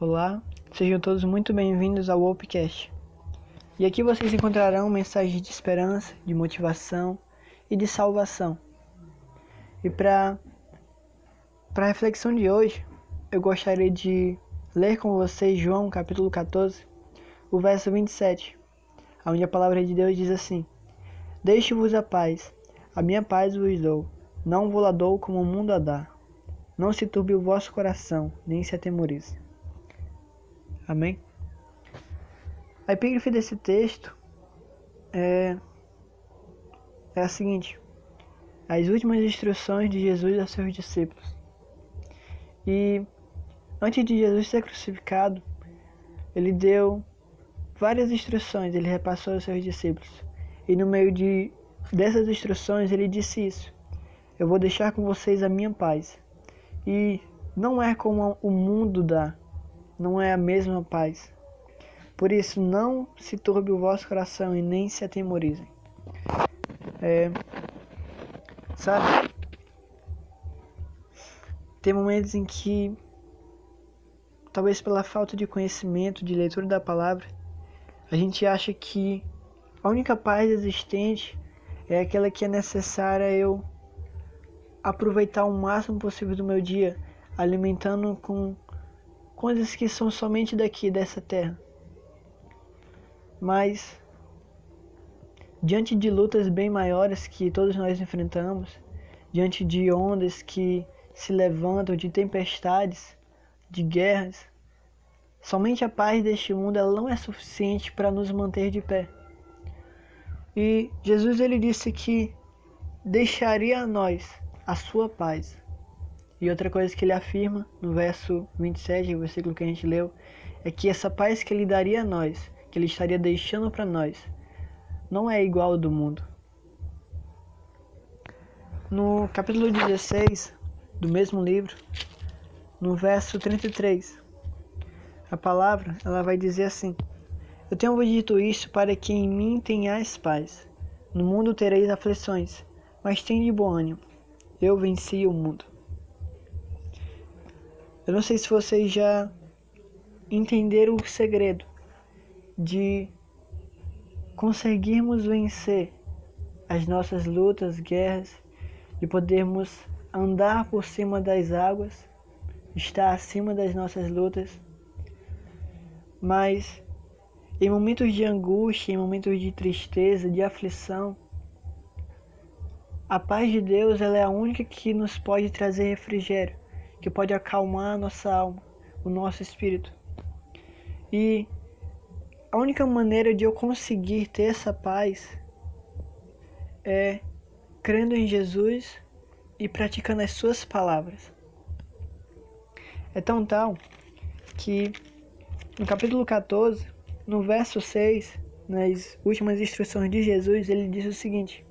Olá, sejam todos muito bem-vindos ao Opcast. E aqui vocês encontrarão mensagens de esperança, de motivação e de salvação. E para para a reflexão de hoje, eu gostaria de ler com vocês João capítulo 14, o verso 27, onde a palavra de Deus diz assim: Deixe-vos a paz, a minha paz vos dou, não vou lá dou como o mundo a dá. Não se turbe o vosso coração, nem se atemorize. Amém? A epígrafe desse texto é, é a seguinte: as últimas instruções de Jesus aos seus discípulos. E antes de Jesus ser crucificado, ele deu várias instruções, ele repassou aos seus discípulos. E no meio de dessas instruções ele disse isso: Eu vou deixar com vocês a minha paz. E não é como o mundo dá, não é a mesma paz. Por isso, não se turbe o vosso coração e nem se atemorizem. É, sabe? Tem momentos em que, talvez pela falta de conhecimento, de leitura da palavra, a gente acha que a única paz existente é aquela que é necessária eu aproveitar o máximo possível do meu dia, alimentando com coisas que são somente daqui, dessa terra. Mas, diante de lutas bem maiores que todos nós enfrentamos, diante de ondas que se levantam, de tempestades, de guerras, somente a paz deste mundo ela não é suficiente para nos manter de pé. E Jesus ele disse que deixaria a nós a sua paz. E outra coisa que ele afirma no verso 27, o versículo que a gente leu, é que essa paz que ele daria a nós, que ele estaria deixando para nós, não é igual ao do mundo. No capítulo 16 do mesmo livro, no verso 33, a palavra ela vai dizer assim: Eu tenho dito isso para que em mim tenhais paz. No mundo tereis aflições, mas tem de bom ânimo. Eu venci o mundo. Eu não sei se vocês já entenderam o segredo de conseguirmos vencer as nossas lutas, guerras, de podermos andar por cima das águas, estar acima das nossas lutas. Mas em momentos de angústia, em momentos de tristeza, de aflição, a paz de Deus ela é a única que nos pode trazer refrigério que pode acalmar a nossa alma, o nosso espírito. E a única maneira de eu conseguir ter essa paz é crendo em Jesus e praticando as suas palavras. É tão tal que no capítulo 14, no verso 6, nas últimas instruções de Jesus, ele diz o seguinte: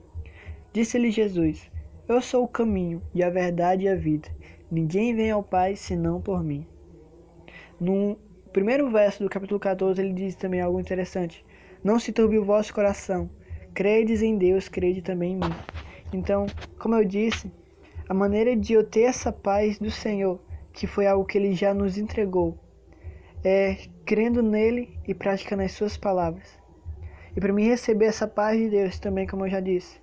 Disse-lhe Jesus: Eu sou o caminho e a verdade e a vida. Ninguém vem ao Pai senão por mim. No primeiro verso do capítulo 14, ele diz também algo interessante: Não se turbe o vosso coração. Credes em Deus, crede também em mim. Então, como eu disse, a maneira de eu ter essa paz do Senhor, que foi algo que ele já nos entregou, é crendo nele e praticando as suas palavras. E para mim receber essa paz de Deus também, como eu já disse,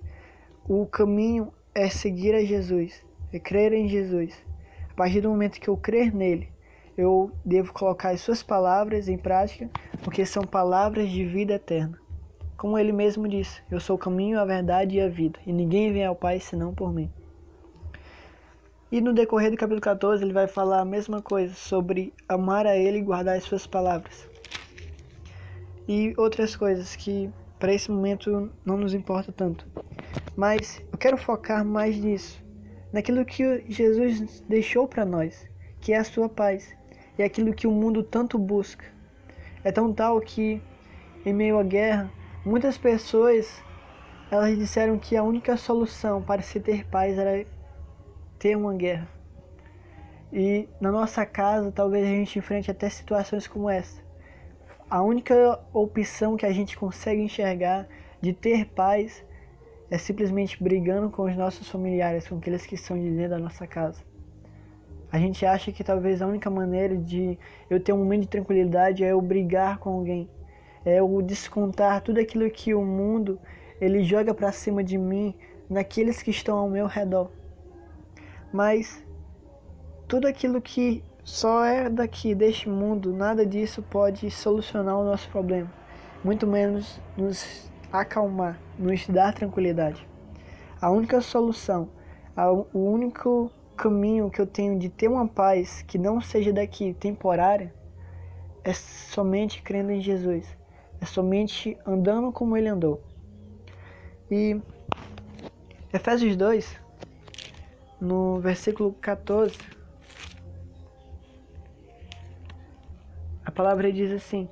o caminho é seguir a Jesus, é crer em Jesus. A partir do momento que eu crer nele, eu devo colocar as suas palavras em prática, porque são palavras de vida eterna. Como ele mesmo disse, eu sou o caminho, a verdade e a vida, e ninguém vem ao Pai senão por mim. E no decorrer do capítulo 14, ele vai falar a mesma coisa sobre amar a ele e guardar as suas palavras. E outras coisas que para esse momento não nos importa tanto. Mas eu quero focar mais nisso naquilo que Jesus deixou para nós, que é a sua paz, e aquilo que o mundo tanto busca. É tão tal que, em meio à guerra, muitas pessoas elas disseram que a única solução para se ter paz era ter uma guerra. E na nossa casa, talvez a gente enfrente até situações como essa. A única opção que a gente consegue enxergar de ter paz é simplesmente brigando com os nossos familiares, com aqueles que estão de dentro da nossa casa. A gente acha que talvez a única maneira de eu ter um momento de tranquilidade é eu brigar com alguém, é eu descontar tudo aquilo que o mundo ele joga para cima de mim naqueles que estão ao meu redor. Mas tudo aquilo que só é daqui deste mundo, nada disso pode solucionar o nosso problema, muito menos nos acalmar, nos dar tranquilidade. A única solução, o único caminho que eu tenho de ter uma paz que não seja daqui, temporária, é somente crendo em Jesus. É somente andando como ele andou. E Efésios 2, no versículo 14, a palavra diz assim: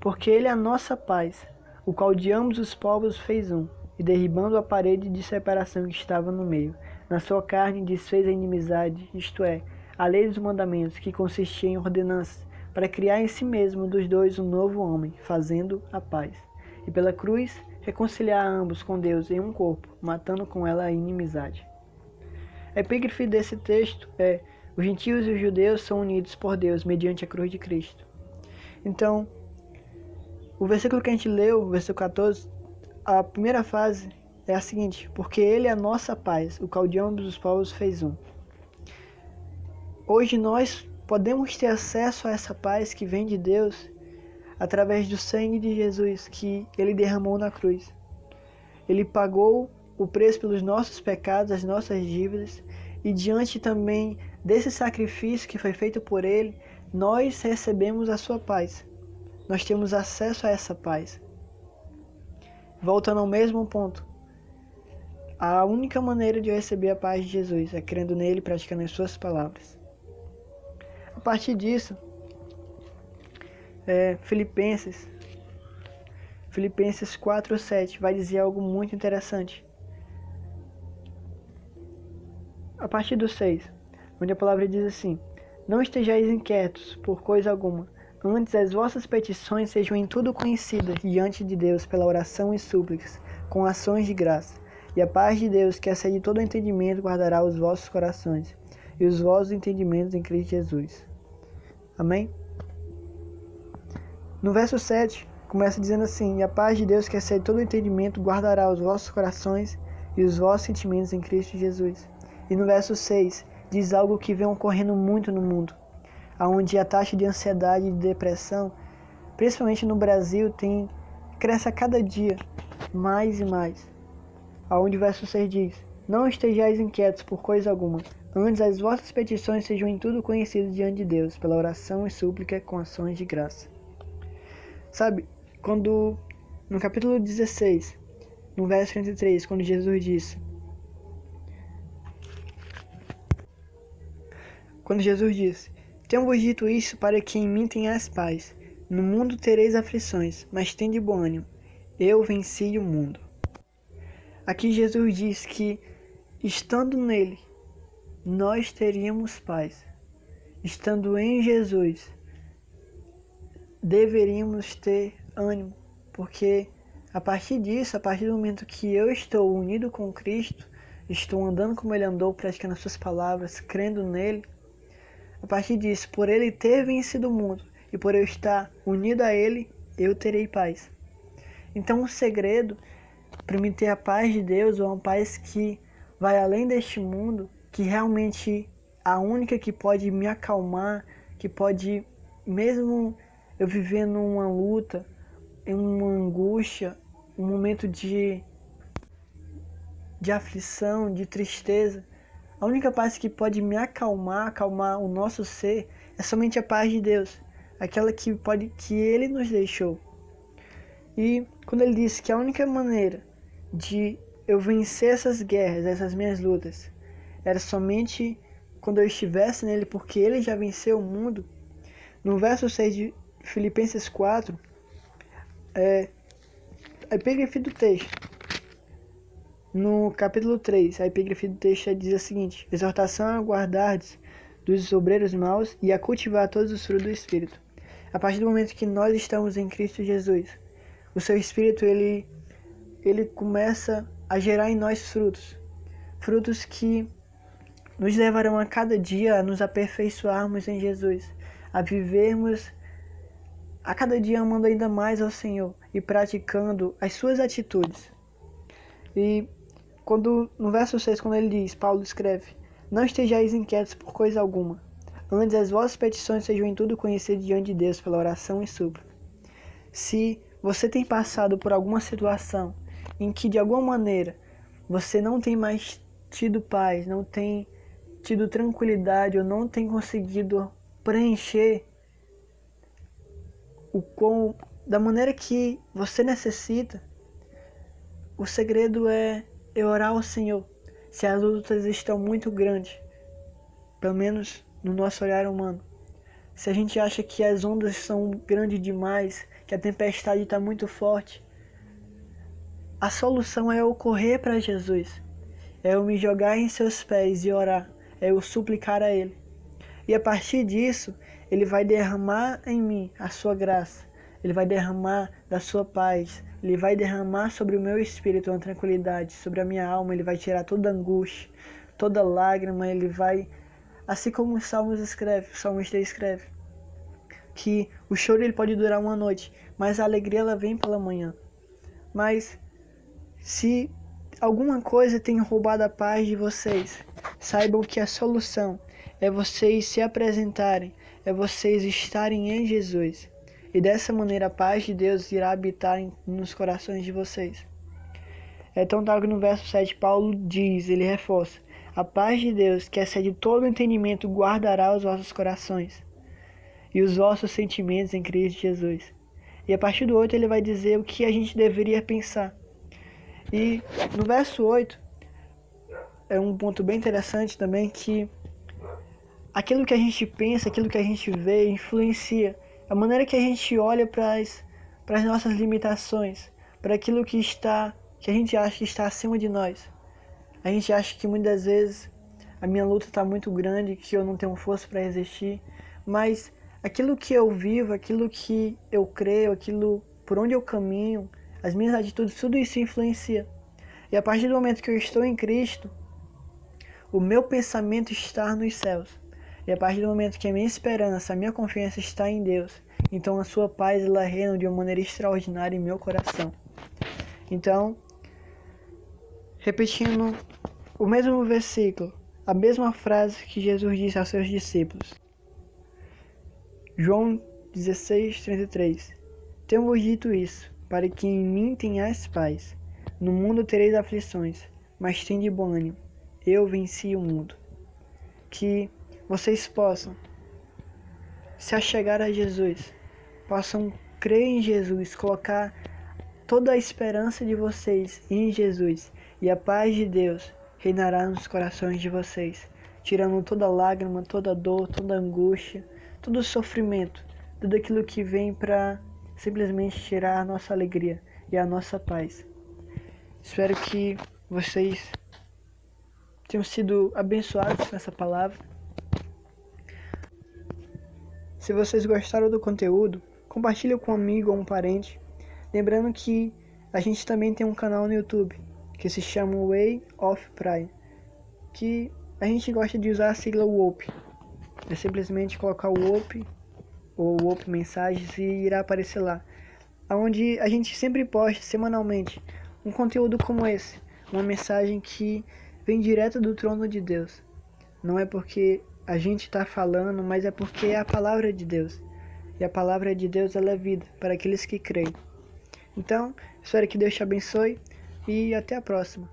Porque ele é a nossa paz, o qual de ambos os povos fez um, e derribando a parede de separação que estava no meio, na sua carne desfez a inimizade, isto é, a lei dos mandamentos, que consistia em ordenanças, para criar em si mesmo dos dois um novo homem, fazendo a paz. E pela cruz reconciliar ambos com Deus em um corpo, matando com ela a inimizade. A epígrafe desse texto é: os gentios e os judeus são unidos por Deus mediante a cruz de Cristo. Então, o versículo que a gente leu, versículo 14, a primeira fase é a seguinte: porque Ele é a nossa paz, o qual de ambos os povos fez um. Hoje nós podemos ter acesso a essa paz que vem de Deus através do sangue de Jesus que Ele derramou na cruz. Ele pagou o preço pelos nossos pecados, as nossas dívidas, e diante também desse sacrifício que foi feito por Ele, nós recebemos a Sua paz. Nós temos acesso a essa paz. Voltando ao mesmo ponto, a única maneira de eu receber a paz de Jesus é crendo nele e praticando as suas palavras. A partir disso, é, Filipenses, Filipenses 4, 7 vai dizer algo muito interessante. A partir do 6, onde a palavra diz assim: Não estejais inquietos por coisa alguma, antes as vossas petições sejam em tudo conhecidas diante de Deus pela oração e súplicas, com ações de graça. E a paz de Deus, que excede todo entendimento, guardará os vossos corações e os vossos entendimentos em Cristo Jesus. Amém? No verso 7, começa dizendo assim: E a paz de Deus, que excede todo entendimento, guardará os vossos corações e os vossos sentimentos em Cristo Jesus. E no verso 6, diz algo que vem ocorrendo muito no mundo, onde a taxa de ansiedade e de depressão, principalmente no Brasil, tem cresce a cada dia mais e mais aonde o verso 6 diz: Não estejais inquietos por coisa alguma, antes as vossas petições sejam em tudo conhecidas diante de Deus, pela oração e súplica com ações de graça. Sabe, quando no capítulo 16, no verso 33, quando Jesus disse: Quando Jesus disse: Tenho-vos dito isso para que em mim tenhas paz. No mundo tereis aflições, mas tende bom ânimo. Eu venci o mundo. Aqui Jesus diz que, estando nele, nós teríamos paz. Estando em Jesus, deveríamos ter ânimo, porque a partir disso, a partir do momento que eu estou unido com Cristo, estou andando como Ele andou, praticando as suas palavras, crendo nele, a partir disso, por Ele ter vencido o mundo e por eu estar unido a Ele, eu terei paz. Então, o segredo para me ter a paz de Deus, ou uma paz que vai além deste mundo, que realmente a única que pode me acalmar, que pode, mesmo eu viver numa luta, uma angústia, um momento de, de aflição, de tristeza, a única paz que pode me acalmar, acalmar o nosso ser, é somente a paz de Deus, aquela que pode que Ele nos deixou. E quando ele disse que a única maneira de eu vencer essas guerras, essas minhas lutas, era somente quando eu estivesse nele, porque ele já venceu o mundo. No verso 6 de Filipenses 4, é, a epígrafe do texto. No capítulo 3, a epígrafe do texto diz a seguinte: Exortação a guardardes dos obreiros maus e a cultivar todos os frutos do Espírito. A partir do momento que nós estamos em Cristo Jesus, o seu espírito ele ele começa a gerar em nós frutos, frutos que nos levarão a cada dia a nos aperfeiçoarmos em Jesus, a vivermos a cada dia amando ainda mais ao Senhor e praticando as suas atitudes. E quando no verso 6, quando ele diz, Paulo escreve: Não estejais inquietos por coisa alguma, antes as vossas petições sejam em tudo conhecidas diante de Deus pela oração e súplica. Se você tem passado por alguma situação em que de alguma maneira você não tem mais tido paz, não tem tido tranquilidade ou não tem conseguido preencher o com da maneira que você necessita, o segredo é eu orar ao Senhor. Se as lutas estão muito grandes, pelo menos no nosso olhar humano, se a gente acha que as ondas são grandes demais, que a tempestade está muito forte, a solução é eu correr para Jesus, é eu me jogar em seus pés e orar, é eu suplicar a Ele. E a partir disso, Ele vai derramar em mim a sua graça, Ele vai derramar da sua paz, Ele vai derramar sobre o meu espírito uma tranquilidade, sobre a minha alma, Ele vai tirar toda angústia, toda lágrima, Ele vai, assim como os Salmos escreve, o Salmista escreve, que o choro ele pode durar uma noite, mas a alegria ela vem pela manhã. Mas se alguma coisa tem roubado a paz de vocês, saibam que a solução é vocês se apresentarem, é vocês estarem em Jesus. E dessa maneira a paz de Deus irá habitar nos corações de vocês. É tão tal que no verso 7 Paulo diz, ele reforça: A paz de Deus, que excede todo entendimento, guardará os vossos corações e os vossos sentimentos em Cristo Jesus. E a partir do 8 ele vai dizer o que a gente deveria pensar. E no verso 8 é um ponto bem interessante também que aquilo que a gente pensa, aquilo que a gente vê, influencia a maneira que a gente olha para as nossas limitações, para aquilo que está que a gente acha que está acima de nós. A gente acha que muitas vezes a minha luta está muito grande, que eu não tenho força para resistir, mas aquilo que eu vivo, aquilo que eu creio, aquilo por onde eu caminho, as minhas atitudes, tudo isso influencia. E a partir do momento que eu estou em Cristo, o meu pensamento está nos céus. E a partir do momento que a minha esperança, a minha confiança está em Deus, então a sua paz ela reina de uma maneira extraordinária em meu coração. Então, repetindo o mesmo versículo, a mesma frase que Jesus disse aos seus discípulos. João 16:33. Tenho-vos dito isso, para que em mim tenhais paz. No mundo tereis aflições, mas tende bom ânimo. Eu venci o mundo. Que vocês possam se achegar a Jesus, possam crer em Jesus, colocar toda a esperança de vocês em Jesus e a paz de Deus reinará nos corações de vocês, tirando toda lágrima, toda dor, toda angústia, todo sofrimento, tudo aquilo que vem para simplesmente tirar a nossa alegria e a nossa paz. Espero que vocês tenham sido abençoados com essa palavra se vocês gostaram do conteúdo, compartilhe com um amigo ou um parente. Lembrando que a gente também tem um canal no YouTube que se chama Way of Pride, que a gente gosta de usar a sigla WOP. É simplesmente colocar o WOP ou WOP Mensagens e irá aparecer lá. Onde a gente sempre posta semanalmente um conteúdo como esse, uma mensagem que vem direto do trono de Deus. Não é porque a gente está falando, mas é porque é a palavra de Deus. E a palavra de Deus ela é vida para aqueles que creem. Então, espero que Deus te abençoe e até a próxima.